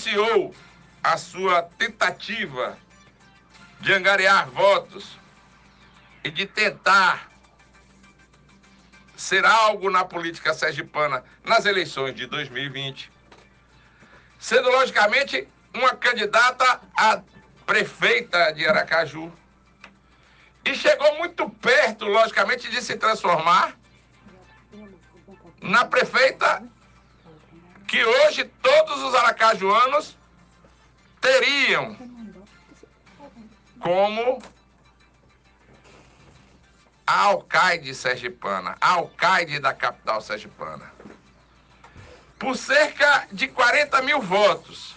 iniciou a sua tentativa de angariar votos e de tentar ser algo na política sergipana nas eleições de 2020, sendo logicamente uma candidata a prefeita de Aracaju. E chegou muito perto, logicamente, de se transformar na prefeita que hoje todos os aracajuanos teriam como alcaide sergipana, alcaide da capital sergipana. Por cerca de 40 mil votos,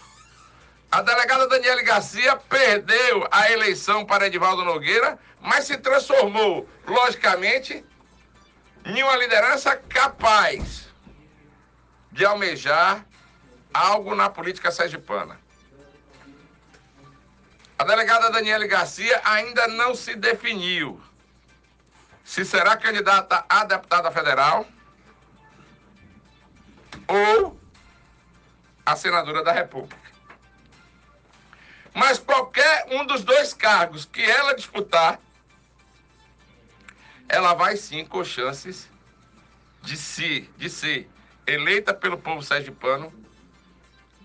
a delegada Daniele Garcia perdeu a eleição para Edivaldo Nogueira, mas se transformou, logicamente, em uma liderança capaz de almejar algo na política sergipana. A delegada Daniele Garcia ainda não se definiu se será candidata a deputada federal ou a senadora da República. Mas qualquer um dos dois cargos que ela disputar, ela vai sim com chances de, se, de ser eleita pelo povo sergipano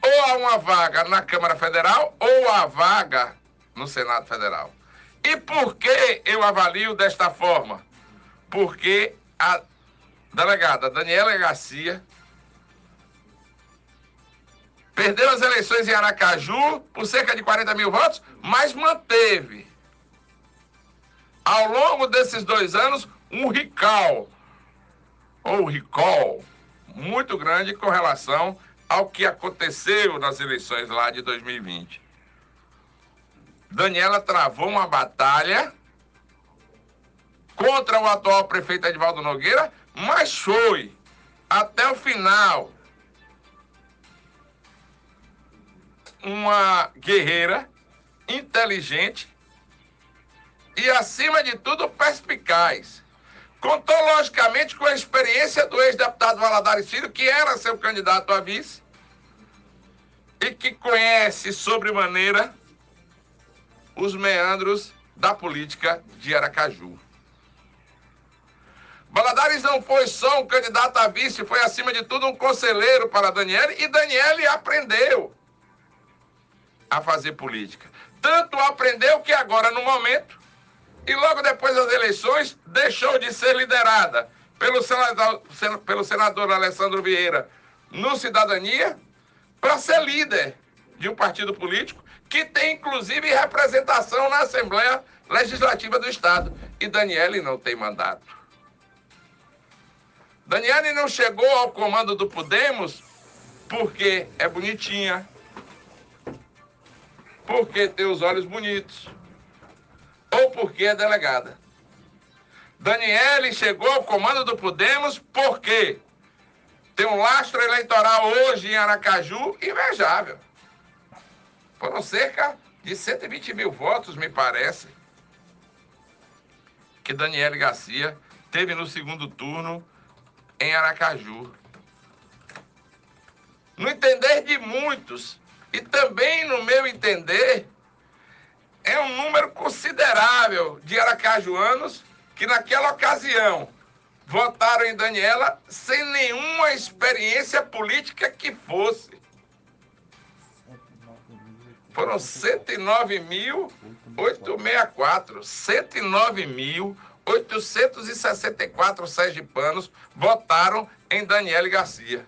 ou a uma vaga na Câmara Federal ou a vaga no Senado Federal. E por que eu avalio desta forma? Porque a delegada Daniela Garcia perdeu as eleições em Aracaju por cerca de 40 mil votos, mas manteve, ao longo desses dois anos, um recall, ou recall, muito grande com relação ao que aconteceu nas eleições lá de 2020. Daniela travou uma batalha contra o atual prefeito Edvaldo Nogueira, mas foi até o final uma guerreira inteligente e, acima de tudo, perspicaz. Contou, logicamente, com a experiência do ex-deputado Valadares Filho, que era seu candidato a vice, e que conhece sobremaneira os meandros da política de Aracaju. Valadares não foi só um candidato a vice, foi acima de tudo um conselheiro para Daniele, e Daniele aprendeu a fazer política. Tanto aprendeu que agora, no momento, e logo depois das eleições, deixou de ser liderada pelo senador, pelo senador Alessandro Vieira no Cidadania para ser líder de um partido político que tem inclusive representação na Assembleia Legislativa do Estado. E Daniele não tem mandato. Daniele não chegou ao comando do Podemos porque é bonitinha, porque tem os olhos bonitos, ou porque é delegada. Daniele chegou ao comando do Podemos porque tem um lastro eleitoral hoje em Aracaju invejável. Foram cerca de 120 mil votos, me parece, que Daniele Garcia teve no segundo turno em Aracaju. No entender de muitos, e também no meu entender, é um número considerável de aracajuanos que naquela ocasião votaram em Daniela sem nenhuma experiência política que fosse. Foram 109.864. 109.864 sergipanos votaram em Daniele Garcia.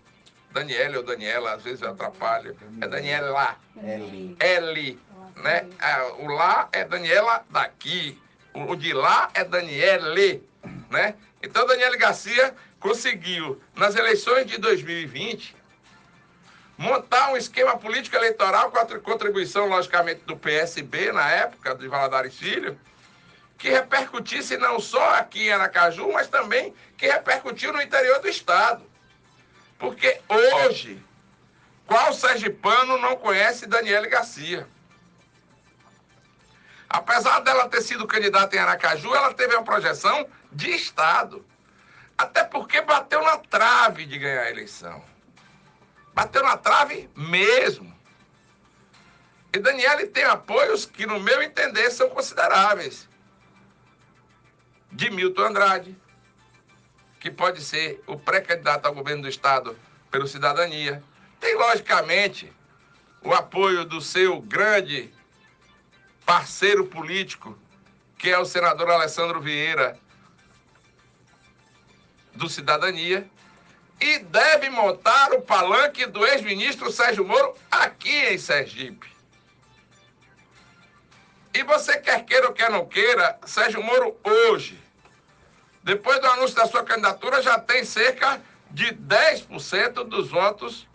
Daniele ou Daniela, às vezes eu atrapalho. É Daniela. L. L. Né? É, o lá é Daniela daqui. O de lá é Daniele. Né? Então, Daniele Garcia conseguiu, nas eleições de 2020, montar um esquema político eleitoral com a contribuição, logicamente, do PSB na época, de Valadares Filho, que repercutisse não só aqui em Aracaju, mas também que repercutiu no interior do Estado. Porque hoje, qual sergipano não conhece Daniele Garcia? Apesar dela ter sido candidata em Aracaju, ela teve uma projeção de Estado. Até porque bateu na trave de ganhar a eleição. Bateu na trave mesmo. E Daniele tem apoios que, no meu entender, são consideráveis. De Milton Andrade, que pode ser o pré-candidato ao governo do Estado pelo Cidadania. Tem, logicamente, o apoio do seu grande parceiro político, que é o senador Alessandro Vieira, do Cidadania, e deve montar o palanque do ex-ministro Sérgio Moro aqui em Sergipe. E você quer queira ou quer não queira, Sérgio Moro hoje, depois do anúncio da sua candidatura, já tem cerca de 10% dos votos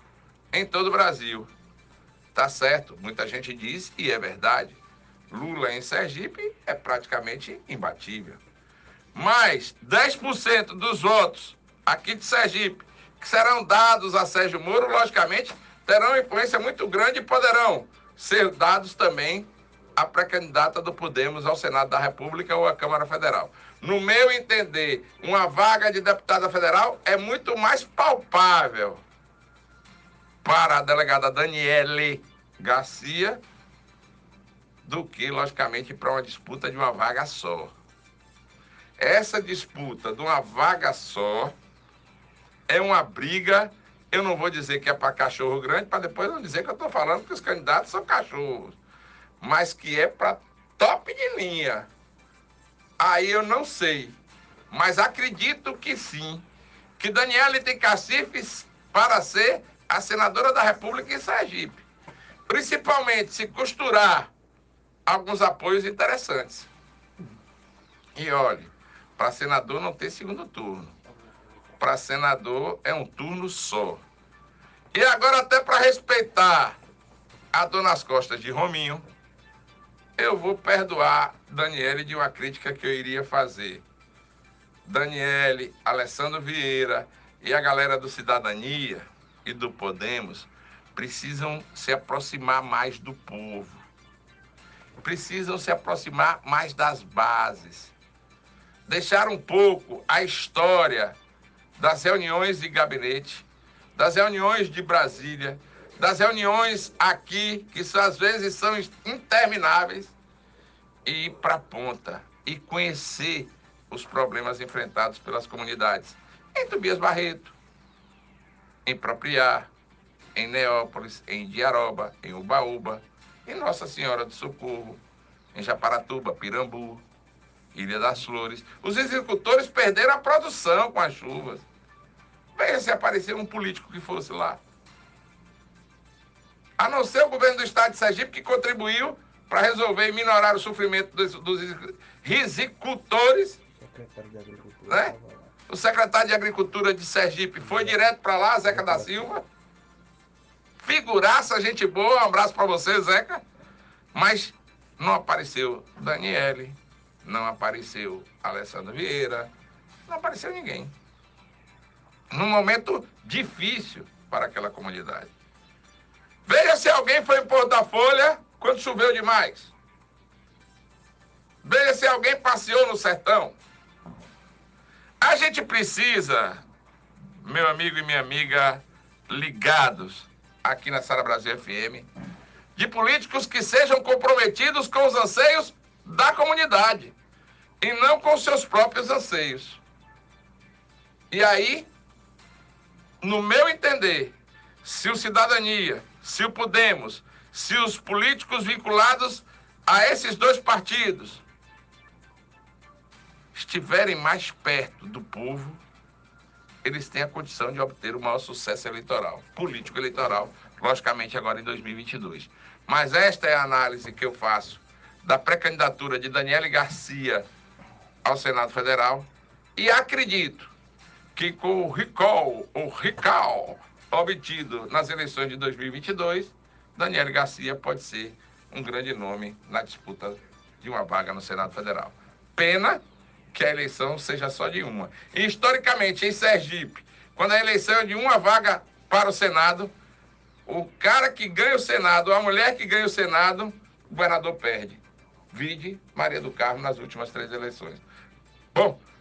em todo o Brasil. Tá certo, muita gente diz, e é verdade, Lula em Sergipe é praticamente imbatível. Mas 10% dos votos aqui de Sergipe, que serão dados a Sérgio Moro, logicamente, terão influência muito grande e poderão ser dados também à pré-candidata do Podemos ao Senado da República ou à Câmara Federal. No meu entender, uma vaga de deputada federal é muito mais palpável para a delegada Daniele Garcia do que, logicamente, para uma disputa de uma vaga só. Essa disputa de uma vaga só é uma briga, eu não vou dizer que é para cachorro grande, para depois não dizer que eu estou falando que os candidatos são cachorros, mas que é para top de linha. Aí eu não sei, mas acredito que sim, que Daniela tem cacifes para ser a senadora da República em Sergipe. Principalmente se costurar alguns apoios interessantes. E olhe, para senador não tem segundo turno. Para senador é um turno só. E agora, até para respeitar a dona as costas de Rominho, eu vou perdoar Daniele de uma crítica que eu iria fazer. Daniele, Alessandro Vieira e a galera do Cidadania e do Podemos precisam se aproximar mais do povo precisam se aproximar mais das bases. Deixar um pouco a história das reuniões de gabinete, das reuniões de Brasília, das reuniões aqui, que às vezes são intermináveis, e ir para a ponta e conhecer os problemas enfrentados pelas comunidades. Em Tobias Barreto, em Propriar, em Neópolis, em Diaroba, em Ubaúba, em Nossa Senhora do Socorro, em Japaratuba, Pirambu, Ilha das Flores. Os executores perderam a produção com as chuvas. Veja se aparecer um político que fosse lá. A não ser o governo do estado de Sergipe que contribuiu para resolver e minorar o sofrimento dos, dos risicultores. Secretário de Agricultura. Né? O secretário de Agricultura de Sergipe foi direto para lá, Zeca da Silva. Figuraça, gente boa, um abraço para você, Zeca. Mas não apareceu Daniele, não apareceu Alessandro Vieira, não apareceu ninguém. Num momento difícil para aquela comunidade. Veja se alguém foi em Porto da Folha quando choveu demais. Veja se alguém passeou no sertão. A gente precisa, meu amigo e minha amiga, ligados aqui na Sara Brasil FM, de políticos que sejam comprometidos com os anseios da comunidade e não com seus próprios anseios. E aí, no meu entender, se o Cidadania, se o Podemos, se os políticos vinculados a esses dois partidos estiverem mais perto do povo, eles têm a condição de obter o maior sucesso eleitoral, político eleitoral, logicamente agora em 2022. Mas esta é a análise que eu faço da pré-candidatura de Daniele Garcia ao Senado Federal e acredito que com o recall, o recall obtido nas eleições de 2022, Daniele Garcia pode ser um grande nome na disputa de uma vaga no Senado Federal. Pena que a eleição seja só de uma. E historicamente, em Sergipe, quando a eleição é de uma vaga para o Senado, o cara que ganha o Senado, a mulher que ganha o Senado, o governador perde. Vide Maria do Carmo nas últimas três eleições. Bom,